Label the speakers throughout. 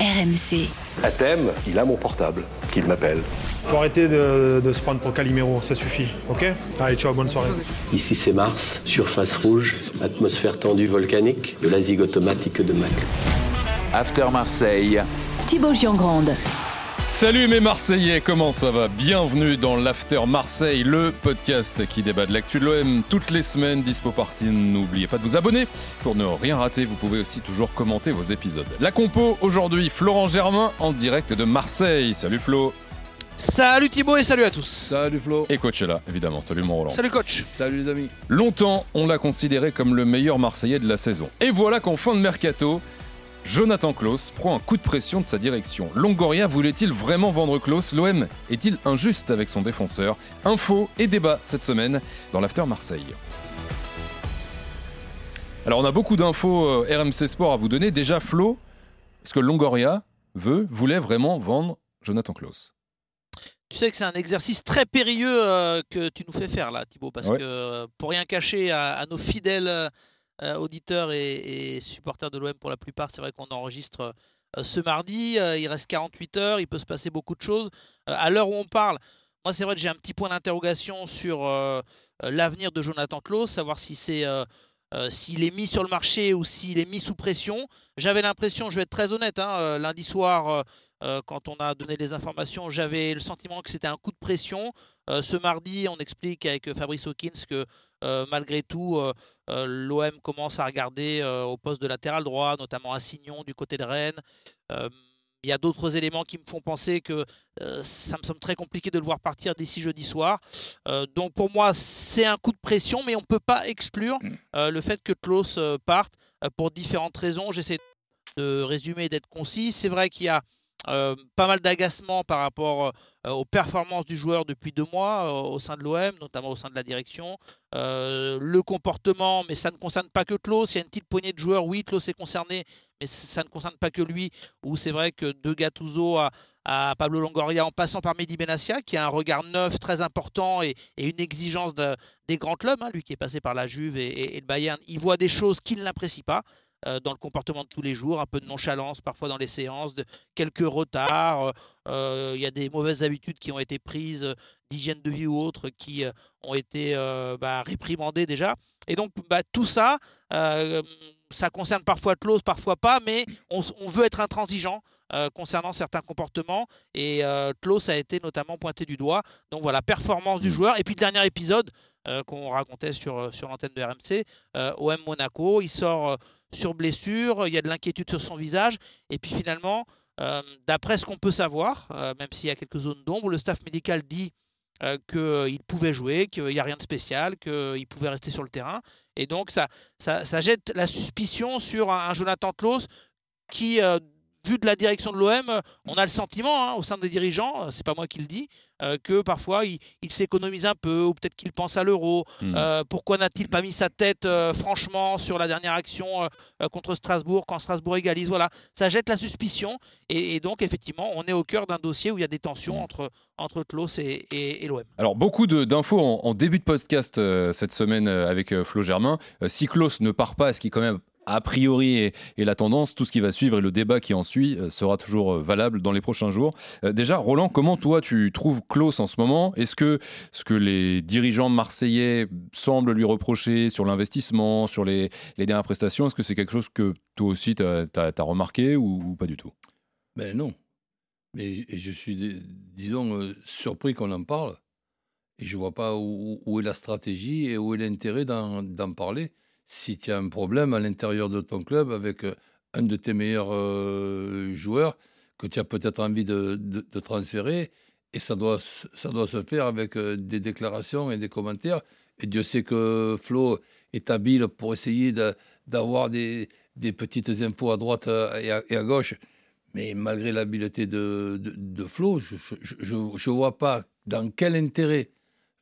Speaker 1: RMC.
Speaker 2: À thème, il a mon portable, qu'il m'appelle.
Speaker 3: Faut arrêter de, de se prendre pour Calimero, ça suffit, ok? Allez, ciao, bonne soirée.
Speaker 4: Ici c'est Mars, surface rouge, atmosphère tendue volcanique, de la zig automatique de Mac.
Speaker 5: After Marseille.
Speaker 1: Thibaut Giangrande.
Speaker 6: Salut mes Marseillais, comment ça va? Bienvenue dans l'After Marseille, le podcast qui débat de l'actu de l'OM toutes les semaines, dispo party. N'oubliez pas de vous abonner pour ne rien rater. Vous pouvez aussi toujours commenter vos épisodes. La compo aujourd'hui, Florent Germain en direct de Marseille. Salut Flo.
Speaker 7: Salut Thibaut et salut à tous.
Speaker 6: Salut Flo. Et coach est là, évidemment. Salut mon Roland.
Speaker 7: Salut coach.
Speaker 6: Salut les amis. Longtemps, on l'a considéré comme le meilleur Marseillais de la saison. Et voilà qu'en fin de mercato, Jonathan Klaus prend un coup de pression de sa direction. Longoria voulait-il vraiment vendre Klaus? L'OM est-il injuste avec son défenseur? Info et débat cette semaine dans l'After Marseille. Alors on a beaucoup d'infos euh, RMC Sport à vous donner. Déjà Flo, est-ce que Longoria veut, voulait vraiment vendre Jonathan Klaus?
Speaker 7: Tu sais que c'est un exercice très périlleux euh, que tu nous fais faire là Thibaut, parce
Speaker 6: Ouais.
Speaker 7: que euh, pour rien cacher à, à nos fidèles euh, auditeurs et, supporters de l'OM pour la plupart, c'est vrai qu'on enregistre euh, ce mardi, euh, il reste 48 heures, il peut se passer beaucoup de choses. À l'heure où on parle, moi c'est vrai que j'ai un petit point d'interrogation sur l'avenir de Jonathan Klaus, savoir si c'est... s'il est mis sur le marché ou s'il est mis sous pression. J'avais l'impression, je vais être très honnête, hein, lundi soir, quand on a donné les informations, j'avais le sentiment que c'était un coup de pression. Ce mardi, on explique avec Fabrice Hawkins que malgré tout, euh, euh, l'OM commence à regarder euh, au poste de latéral droit, notamment à Signon du côté de Rennes. Euh, il y a d'autres éléments qui me font penser que euh, ça me semble très compliqué de le voir partir d'ici jeudi soir. Euh, donc pour moi, c'est un coup de pression, mais on ne peut pas exclure euh, le fait que Klaus euh, parte euh, pour différentes raisons. J'essaie de résumer et d'être concis. C'est vrai qu'il y a euh, pas mal d'agacement par rapport euh, aux performances du joueur depuis deux mois euh, au sein de l'OM, notamment au sein de la direction. Le comportement, mais ça ne concerne pas que Klaus. Il y a une petite poignée de joueurs, oui, Klaus est concerné, mais ça ne concerne pas que lui. Où c'est vrai que de Gattuso à, Pablo Longoria, en passant par Mehdi Benassia, qui a un regard neuf très important et, une exigence de- des grands clubs, hein, lui qui est passé par la Juve et- et le Bayern, il voit des choses qu'il n'apprécie pas euh, dans le comportement de tous les jours, un peu de nonchalance parfois dans les séances, de, quelques retards. euh, euh, Il y a des mauvaises habitudes qui ont été prises, d'hygiène de vie ou autres, qui ont été bah, réprimandées déjà. Et donc bah, tout ça, ça concerne parfois Klaus, parfois pas, mais on, veut être intransigeant euh, concernant certains comportements. Et euh, Klaus a été notamment pointé du doigt. Donc voilà, performance du joueur. Et puis le dernier épisode euh, qu'on racontait sur, sur l'antenne de RMC, OM Monaco, il sort sur blessure, il y a de l'inquiétude sur son visage. Et puis finalement, euh, d'après ce qu'on peut savoir, euh, même s'il y a quelques zones d'ombre, le staff médical dit euh, qu'il pouvait jouer, qu'il n'y a rien de spécial, qu'il pouvait rester sur le terrain. Et donc ça, ça, jette la suspicion sur un, un Jonathan Klaus qui, vu de la direction de l'OM, on a le sentiment hein, au sein des dirigeants, c'est pas moi qui le dis, euh, que parfois il, il s'économise un peu, ou peut-être qu'il pense à l'euro.
Speaker 6: Hmm.
Speaker 7: Euh, pourquoi n'a-t-il pas mis sa tête euh, franchement sur la dernière action contre Strasbourg quand Strasbourg égalise Voilà, ça jette la suspicion. Et, et donc, effectivement, on est au cœur d'un dossier où il y a des tensions entre, entre Klaus et, et- et l'OM.
Speaker 6: Alors beaucoup d'infos en, en début de podcast cette semaine avec Flo Germain. Si Klaus ne part pas, ce qui quand même a priori est, est la tendance, tout ce qui va suivre et le débat qui en suit euh, sera toujours euh, valable dans les prochains jours. Euh, déjà, Roland, comment toi tu trouves Klaus en ce moment? Est-ce que ce que les dirigeants marseillais semblent lui reprocher sur l'investissement, sur les, dernières prestations, est-ce que c'est quelque chose que toi aussi tu as, remarqué ou, pas du tout?
Speaker 8: Ben non. Mais je suis, dis- disons, surpris qu'on en parle. Et je vois pas où, est la stratégie et où est l'intérêt d'en parler. Si tu as un problème à l'intérieur de ton club avec euh, un de tes meilleurs euh, joueurs que tu as peut-être envie de, de- transférer, et ça doit, ça doit se faire avec euh, des déclarations et des commentaires. Et Dieu sait que Flo est habile pour essayer d'avoir des, des petites infos à droite et à, gauche. Mais malgré l'habileté de, Flo, je ne vois pas dans quel intérêt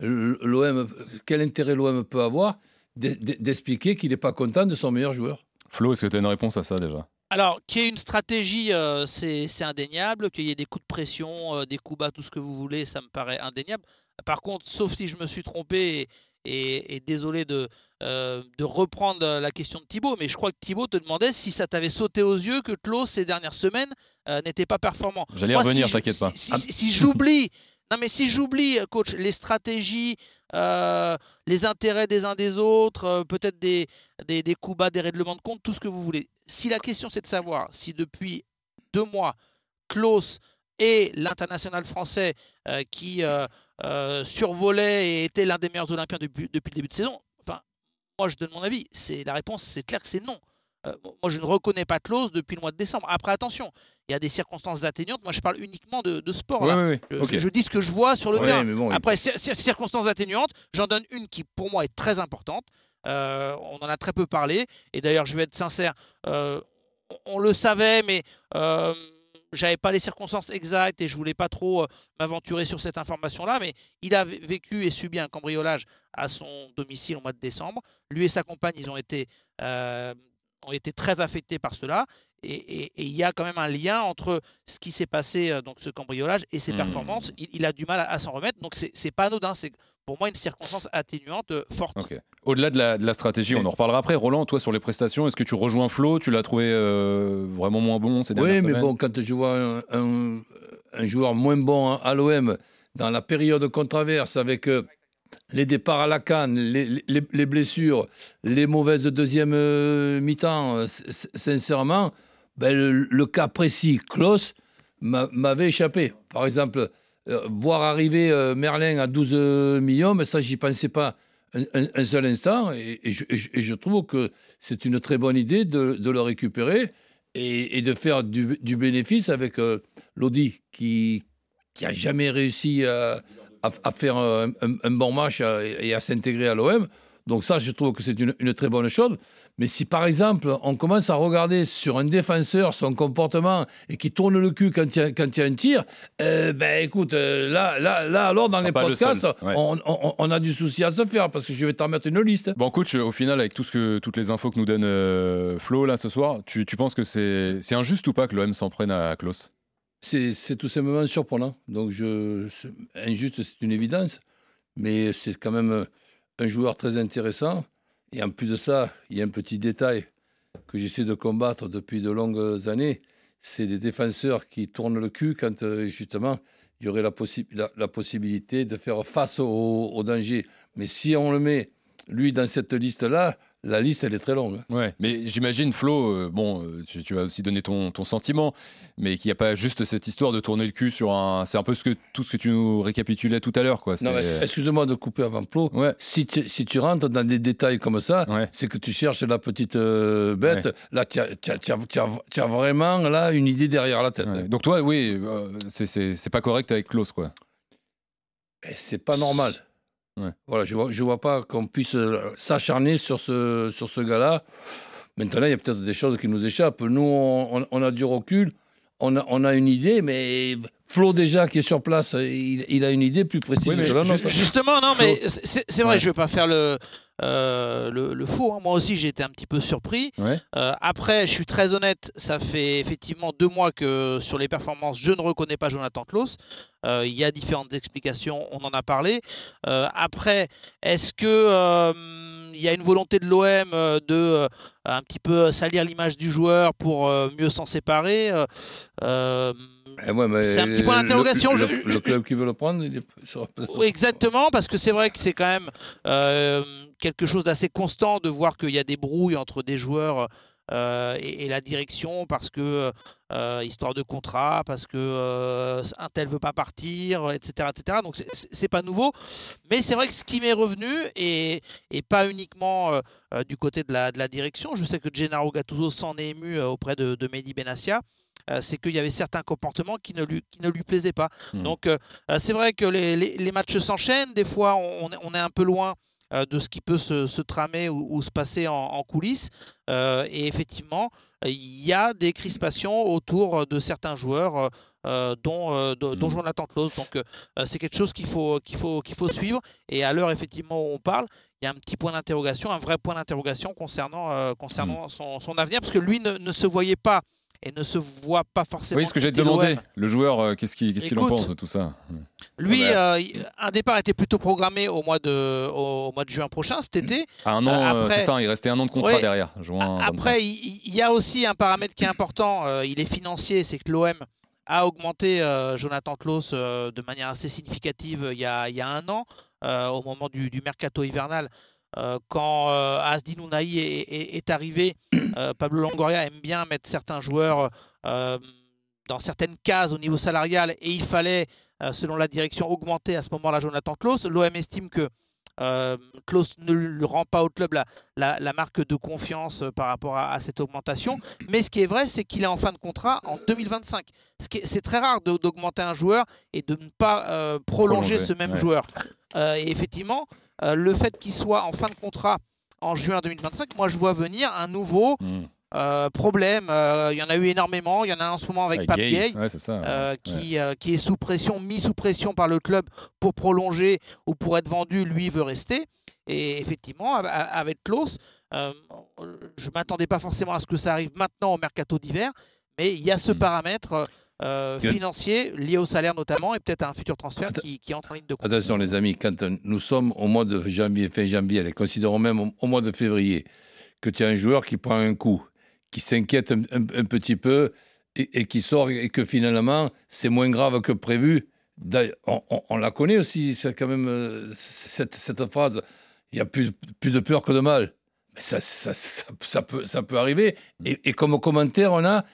Speaker 8: l'OM, quel intérêt l'OM peut avoir d'expliquer qu'il n'est pas content de son meilleur joueur.
Speaker 6: Flo, est-ce que tu as une réponse à ça déjà?
Speaker 7: Alors, qu'il y ait une stratégie, euh, c'est c'est indéniable. Qu'il y ait des coups de pression, euh, des coups bas, tout ce que vous voulez, ça me paraît indéniable. Par contre, sauf si je me suis trompé et, et- et désolé de, de reprendre la question de Thibaut, mais je crois que Thibaut te demandait si ça t'avait sauté aux yeux que Klaus ces dernières semaines n'était pas performant.
Speaker 6: J'allais revenir, t'inquiète pas.
Speaker 7: Si, j'oublie, non mais si j'oublie, coach, les stratégies, les intérêts des uns des autres, peut-être des, des, coups bas, des règlements de compte, tout ce que vous voulez. Si la question c'est de savoir si depuis deux mois, Klaus et l'international français euh, qui euh, euh, survolait et était l'un des meilleurs Olympiens depuis, depuis, le début de saison, enfin, moi je donne mon avis. C'est la réponse, c'est clair que c'est non. moi, je ne reconnais pas Klaus depuis le mois de décembre. Après, attention, il y a des circonstances atténuantes. Moi, je parle uniquement de, sport. je, dis ce que je vois sur le terrain. Après, circonstances atténuantes, j'en donne une qui, pour moi, est très importante. on en a très peu parlé. Et d'ailleurs, je vais être sincère, on, le savait, mais j'avais pas les circonstances exactes et je voulais pas trop euh, m'aventurer sur cette information-là, mais il a vécu et subi un cambriolage à son domicile au mois de décembre. Lui et sa compagne, ils ont été, euh, ont été très affectés par cela. Et il y a quand même un lien entre ce qui s'est passé, euh, donc ce cambriolage, et ses mmh. performances. Il, a du mal à, s'en remettre. Donc, c'est pas anodin. C'est pour moi une circonstance atténuante forte.
Speaker 6: Au-delà de la, stratégie, on en reparlera après. Roland, toi sur les prestations, est-ce que tu rejoins Flo? Tu l'as trouvé euh, vraiment moins bon ces
Speaker 8: dernières Oui, mais bon, quand je vois un, joueur moins bon à l'OM dans la période controverse avec euh, les départs à la canne, les, blessures, les mauvaises deuxième euh, mi-temps, sincèrement, ben, le, cas précis, Klaus, m'avait échappé. Par exemple, voir arriver Merlin à 12 millions, mais ça, j'y pensais pas un, seul instant. Et, je, trouve que c'est une très bonne idée de, le récupérer et, de faire du, bénéfice avec euh, Lodi qui n'a jamais réussi à, faire un, bon match et à s'intégrer à l'OM. Donc ça, je trouve que c'est une, très bonne chose. Mais si par exemple, on commence à regarder sur un défenseur son comportement et qui tourne le cul quand il y a, quand il y a un tir, euh, ben écoute, euh, là, là, là, alors dans les podcasts, on, a du souci à se faire parce que je vais t'en mettre une liste.
Speaker 6: Bon, coach, au final, avec tout ce que, toutes les infos que nous donne euh, Flo là ce soir, tu, tu penses que c'est injuste ou pas que l'OM s'en prenne à Klaus
Speaker 8: c'est tout simplement surprenant. Donc, je, injuste, c'est une évidence, mais c'est quand même un joueur très intéressant. Et en plus de ça, il y a un petit détail que j'essaie de combattre depuis de longues années. C'est des défenseurs qui tournent le cul quand euh, justement il y aurait la, possibilité de faire face au, danger. Mais si on le met, lui, dans cette liste-là, la liste, elle est très longue.
Speaker 6: Ouais, mais j'imagine, Flo, euh, bon, euh, tu, vas aussi donner ton, ton sentiment, mais qu'il n'y a pas juste cette histoire de tourner le cul sur un. C'est un peu ce que, tout ce que tu nous récapitulais tout à l'heure. quoi.
Speaker 8: Excuse-moi de couper avant Flo. Ouais. Si, tu, si tu rentres dans des détails comme ça, c'est que tu cherches la petite euh, bête. Là, tu as, vraiment là, une idée derrière la tête.
Speaker 6: Donc, toi, oui, c'est pas correct avec Klaus, quoi.
Speaker 8: Eh, c'est pas normal. Voilà, je ne vois, je vois pas qu'on puisse euh, s'acharner sur ce, sur ce gars-là. Maintenant, il y a peut-être des choses qui nous échappent. Nous, on, a du recul, on a, on a, une idée, mais Flo, déjà, qui est sur place, il, a une idée plus précise
Speaker 7: Justement, non, mais c'est vrai, je ne vais pas faire le, euh, le, faux. Hein. Moi aussi, j'ai été un petit peu surpris. Euh, après, je suis très honnête, ça fait effectivement deux mois que sur les performances, je ne reconnais pas Jonathan Klaus. Euh, il y a différentes explications, on en a parlé. après, est-ce que il y a une volonté de l'OM de un petit peu salir l'image du joueur pour mieux s'en séparer
Speaker 8: eh c'est un petit point d'interrogation. Le, club qui veut le prendre, il
Speaker 7: est... Exactement, parce que c'est vrai que c'est quand même euh, quelque chose d'assez constant de voir qu'il y a des brouilles entre des joueurs euh, et, la direction parce que euh, histoire de contrat, parce que un tel veut pas partir, etc., etc. Donc c'est pas nouveau, mais c'est vrai que ce qui m'est revenu et, et, pas uniquement du côté de la, de la direction. Je sais que Gennaro Gattuso s'en est ému auprès de, de Mehdi Benassia. Euh, c'est qu'il y avait certains comportements qui ne lui, qui ne lui plaisaient pas. Hmm. Donc euh, euh, c'est vrai que les, les, matchs s'enchaînent, des fois on, on, est un peu loin de ce qui peut se, se tramer ou, se passer en, coulisses. et effectivement, il y a des crispations autour de certains joueurs. dont, dont hmm. Jonathan Klaus. Donc c'est quelque chose qu'il faut, qu'il faut, qu'il faut suivre. Et à l'heure effectivement où on parle, il y a un petit point d'interrogation, un vrai point d'interrogation concernant, concernant hmm. son, son, avenir, parce que lui ne, ne se voyait pas et ne se voit pas forcément.
Speaker 6: Oui, ce que j'ai demandé, le joueur, euh, qu'est-ce qu'il en pense de tout ça
Speaker 7: Lui,
Speaker 6: Ah bah.
Speaker 7: euh, un départ était plutôt programmé au mois de, au, au mois de juin prochain, cet été.
Speaker 6: À un an,
Speaker 7: Euh,
Speaker 6: c'est ça, il restait un an de contrat
Speaker 7: Ouais.
Speaker 6: derrière. Juin 25.
Speaker 7: Après, il, il y a aussi un paramètre qui est important, euh, il est financier, c'est que l'OM a augmenté euh, Jonathan Klaus de manière assez significative il y a, il y a un an, au moment du, du mercato hivernal. Euh, quand euh, Ounahi est, est- est arrivé, euh, Pablo Longoria aime bien mettre certains joueurs euh, dans certaines cases au niveau salarial et il fallait, selon la direction, augmenter à ce moment-là Jonathan Klaus. L'OM estime que Klaus ne lui rend pas au club la, la- la marque de confiance par rapport à, à cette augmentation. Mais ce qui est vrai, c'est qu'il est en fin de contrat en 2025. Ce qui est- C'est très rare d'augmenter un joueur et de ne pas prolonger,
Speaker 6: Prolonger,
Speaker 7: ce même
Speaker 6: ouais.
Speaker 7: joueur. Euh, et effectivement, euh, le fait qu'il soit en fin de contrat en juin 2025, moi je vois venir un nouveau
Speaker 6: Hmm.
Speaker 7: euh, problème. Euh, Il y en a eu énormément. Il y en a un en ce moment avec Pape
Speaker 6: Gay. Ouais.
Speaker 7: Euh, qui, qui est sous pression, mis sous pression par le club pour prolonger ou pour être vendu, lui veut rester. Et effectivement, av- av- avec Klaus, je ne m'attendais pas forcément à ce que ça arrive maintenant au mercato d'hiver, mais il y a ce
Speaker 6: Mm.
Speaker 7: paramètre euh,
Speaker 8: Que-
Speaker 7: financier lié au salaire notamment et peut-être à un futur transfert qui, qui entre en ligne de compte.
Speaker 8: Attention les amis, quand nous sommes au mois de janvier, fin janvier, allez, considérons même au, au mois de février, que tu as un joueur qui prend un coup, qui s'inquiète un, un- un petit peu et, et qui sort et que finalement c'est moins grave que prévu. On, on- on la connaît aussi, c'est quand même euh, cette, cette phrase, il y a plus, plus de peur que de mal. Mais ça, ça, ça, ça peut, ça peut arriver. Et, et comme commentaire, on a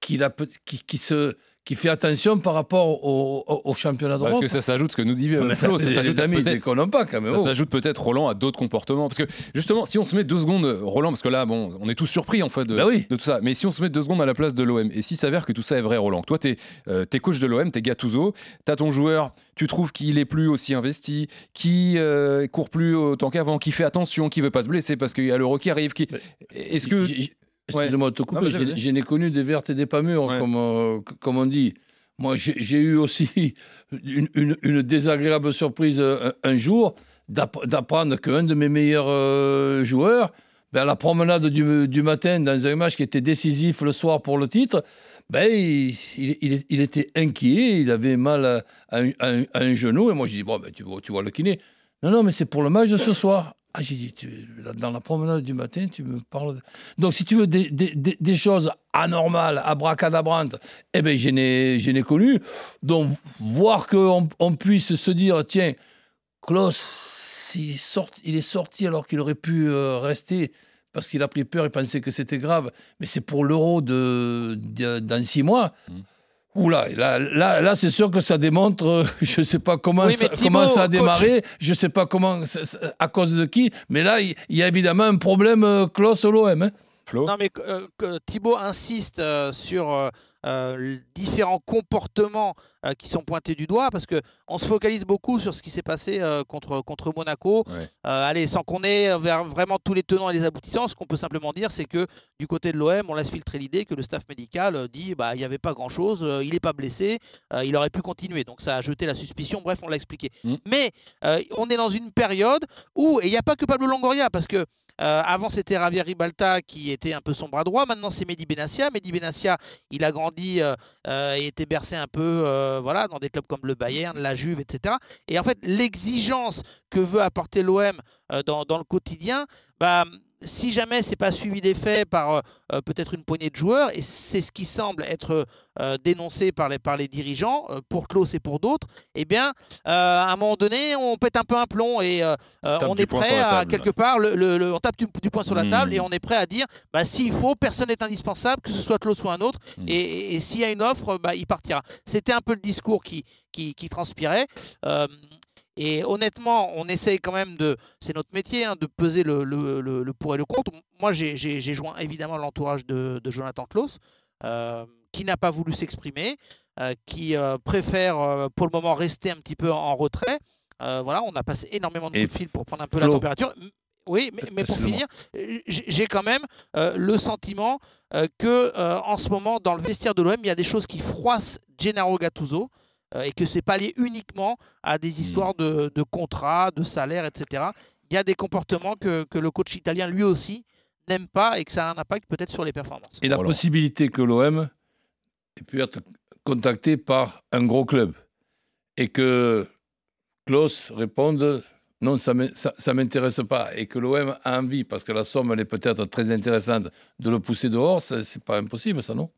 Speaker 8: qu'il a peut- qui, qui se qui fait attention par rapport au, au- au championnat
Speaker 6: Parce que ça s'ajoute, ce que nous dit euh, Flo, ça s'ajoute
Speaker 8: pas quand même.
Speaker 6: Ça
Speaker 8: oh.
Speaker 6: s'ajoute peut-être, Roland, à d'autres comportements. Parce que justement, si on se met deux secondes, Roland, parce que là, bon, on est tous surpris en fait de,
Speaker 8: Bah oui.
Speaker 6: de tout ça. Mais si on se met deux secondes à la place de l'OM, et s'il s'avère que tout ça est vrai, Roland, toi, t'es euh, t'es coach de l'OM, t'es Gattuso, t'as ton joueur, tu trouves qu'il est plus aussi investi, qui euh, court plus autant qu'avant, qui fait attention, qui veut pas se blesser parce qu'il y a l'euro qui arrive. Qui... Est-ce que
Speaker 8: Excusez-moi de te couper, je n'ai connu des vertes et des pas mûres,
Speaker 6: Ouais.
Speaker 8: comme, euh, comme on dit. Moi, j'ai eu aussi une, une- une désagréable surprise euh, un, un jour d'app- d'apprendre qu'un de mes meilleurs euh, joueurs, ben, à la promenade du, du matin, dans un match qui était décisif le soir pour le titre, ben, il, il- il- il était inquiet, il avait mal à, à un, à un- à un genou. Et moi, je dis, bon, ben, tu, vois, tu vois le kiné. Non, non, mais c'est pour le match de ce soir. Ah, j'ai dit, tu- dans la promenade du matin, tu me parles. Donc, si tu veux des, des- des- choses anormales, abracadabrantes, eh bien, je n'ai connu. Donc, voir qu'on on puisse se dire, tiens, Klaus, s'il sort, il est sorti alors qu'il aurait pu euh, rester parce qu'il a pris peur, il pensait que c'était grave, mais c'est pour l'euro de, dans six mois.
Speaker 6: Mhm.
Speaker 8: Oula, là, là, là c'est sûr que ça démontre, euh, je ne sais pas comment,
Speaker 7: Oui,
Speaker 8: ça, comment ça a
Speaker 7: coach-
Speaker 8: démarré, je ne sais pas comment, ça- ça- à cause de qui, mais là, il y, a évidemment un problème euh, Klaus au l'OM. hein.
Speaker 6: Flo
Speaker 7: Non, mais euh, que Thibaut insiste euh, sur différents comportements euh, qui sont pointés du doigt parce que on se focalise beaucoup sur ce qui s'est passé euh, contre, contre Monaco.
Speaker 6: Ouais.
Speaker 7: Euh, allez, sans qu'on ait vers vraiment tous les tenants et les aboutissants, ce qu'on peut simplement dire, c'est que du côté de l'OM, on laisse filtrer l'idée que le staff médical dit bah il n'y avait pas grand chose, il n'est pas blessé, il aurait pu continuer. Donc ça a jeté la suspicion. Bref, on l'a expliqué.
Speaker 6: Mm.
Speaker 7: Mais on est dans une période où et il n'y a pas que Pablo Longoria parce que euh, avant, c'était Javier Ribalta qui était un peu son bras droit. Maintenant, c'est Mehdi Benassia. Mehdi Benassia, il a grandi euh, euh, et était bercé un peu euh, voilà, dans des clubs comme le Bayern, la Juve, etc. Et en fait, l'exigence que veut apporter l'OM euh, dans, le quotidien, bah, si jamais c'est pas suivi des faits par euh, peut-être une poignée de joueurs, et c'est ce qui semble être euh, dénoncé par les, par les dirigeants, euh, pour Klaus et pour d'autres, eh bien, euh, à un moment donné, on pète un peu un plomb et euh, euh, on est prêt à quelque part, le, le- le- on tape du, du poing sur la
Speaker 6: Hmm.
Speaker 7: table et on est prêt à dire, bah, s'il faut, personne n'est indispensable, que ce soit Klaus ou un autre,
Speaker 6: Hmm.
Speaker 7: et, et- et s'il y a une offre, bah, il partira. C'était un peu le discours qui, qui, qui transpirait. Et honnêtement, on essaye quand même de, c'est notre métier, hein, de peser le, le- le- le pour et le contre. Moi, j'ai- joint évidemment l'entourage de, de Jonathan Klaus, euh, qui n'a pas voulu s'exprimer, euh, qui euh, préfère pour le moment rester un petit peu en, en retrait. Voilà, on a passé énormément de
Speaker 8: Et
Speaker 7: coups de fil pour prendre un peu
Speaker 8: Flo-
Speaker 7: la température. Oui, mais, mais pour finir, j'ai quand même le sentiment que en ce moment, dans le vestiaire de l'OM, il y a des choses qui froissent Gennaro Gattuso et que c'est pas lié uniquement à des histoires de, de contrats, de salaires, etc. Il y a des comportements que, que le coach italien lui aussi n'aime pas et que ça a un impact peut-être sur les performances.
Speaker 8: Et la
Speaker 6: Voilà.
Speaker 8: possibilité que l'OM ait pu être contacté par un gros club et que Klaus réponde non, ça ne ça, m'intéresse pas et que l'OM a envie, parce que la somme elle est peut-être très intéressante, de le pousser dehors, c'est pas impossible ça, non?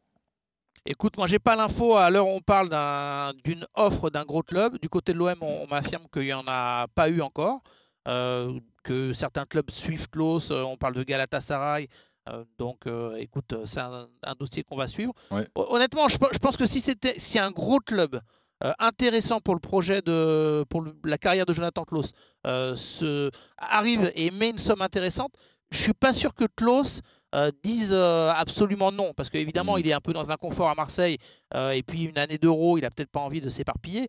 Speaker 7: Écoute, moi, j'ai pas l'info à l'heure où on parle d'un- d'une offre d'un gros club. Du côté de l'OM, on, on m'affirme qu'il n'y en a pas eu encore. euh, que certains clubs suivent Klaus. euh, on parle de Galatasaray. euh, donc, euh, écoute, c'est un, un dossier qu'on va suivre.
Speaker 6: Ouais.
Speaker 7: Honnêtement, je, pe- je pense que si c'était si un gros club intéressant pour le projet de pour le- la carrière de Jonathan Klaus se, arrive et met une somme intéressante, je suis pas sûr que Klaus euh, dise euh, absolument non, parce qu'évidemment,
Speaker 6: Mhm.
Speaker 7: il est un peu dans un confort à Marseille, euh, et puis une année d'euro, il a peut-être pas envie de s'éparpiller,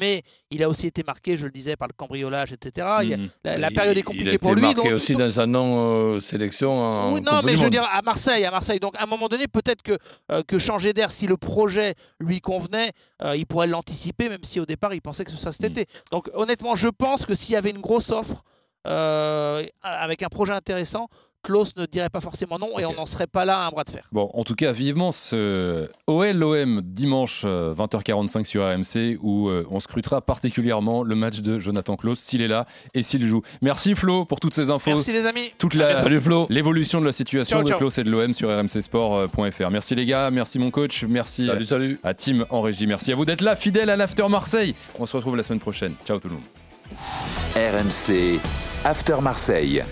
Speaker 7: mais il a aussi été marqué, je le disais, par le cambriolage, etc. Il
Speaker 6: Mhm.
Speaker 7: la,
Speaker 8: Il-
Speaker 7: période est
Speaker 8: Il a
Speaker 7: compliquée pour lui.
Speaker 8: marqué
Speaker 7: donc-
Speaker 8: aussi
Speaker 7: donc-
Speaker 8: dans sa non-sélection en
Speaker 7: oui, non, mais je veux dire à Marseille, à Marseille. Donc à un moment donné, peut-être que, que changer d'air, si le projet lui convenait, il pourrait l'anticiper, même si au départ il pensait que ce serait cet
Speaker 6: Mm.
Speaker 7: été. Donc honnêtement, je pense que s'il y avait une grosse offre euh, avec un projet intéressant, Klaus ne dirait pas forcément non et on n'en serait pas là à un bras de fer.
Speaker 6: Bon, en tout cas, vivement ce OL-OM dimanche euh, 20h45 sur RMC où euh, on scrutera particulièrement le match de Jonathan Klaus s'il est là et s'il joue. Merci Flo pour toutes ces infos.
Speaker 7: Merci les amis.
Speaker 6: Toute la,
Speaker 8: Salut Flo
Speaker 6: l'évolution de la situation
Speaker 7: Ciao,
Speaker 6: de. Klaus et de l'OM sur rmcsport.fr. Merci les gars, merci mon coach, merci
Speaker 8: Salut, salut
Speaker 6: à Tim en régie, merci à vous d'être là, fidèles à l'After Marseille. On se retrouve la semaine prochaine. Ciao tout le monde.
Speaker 5: RMC After Marseille.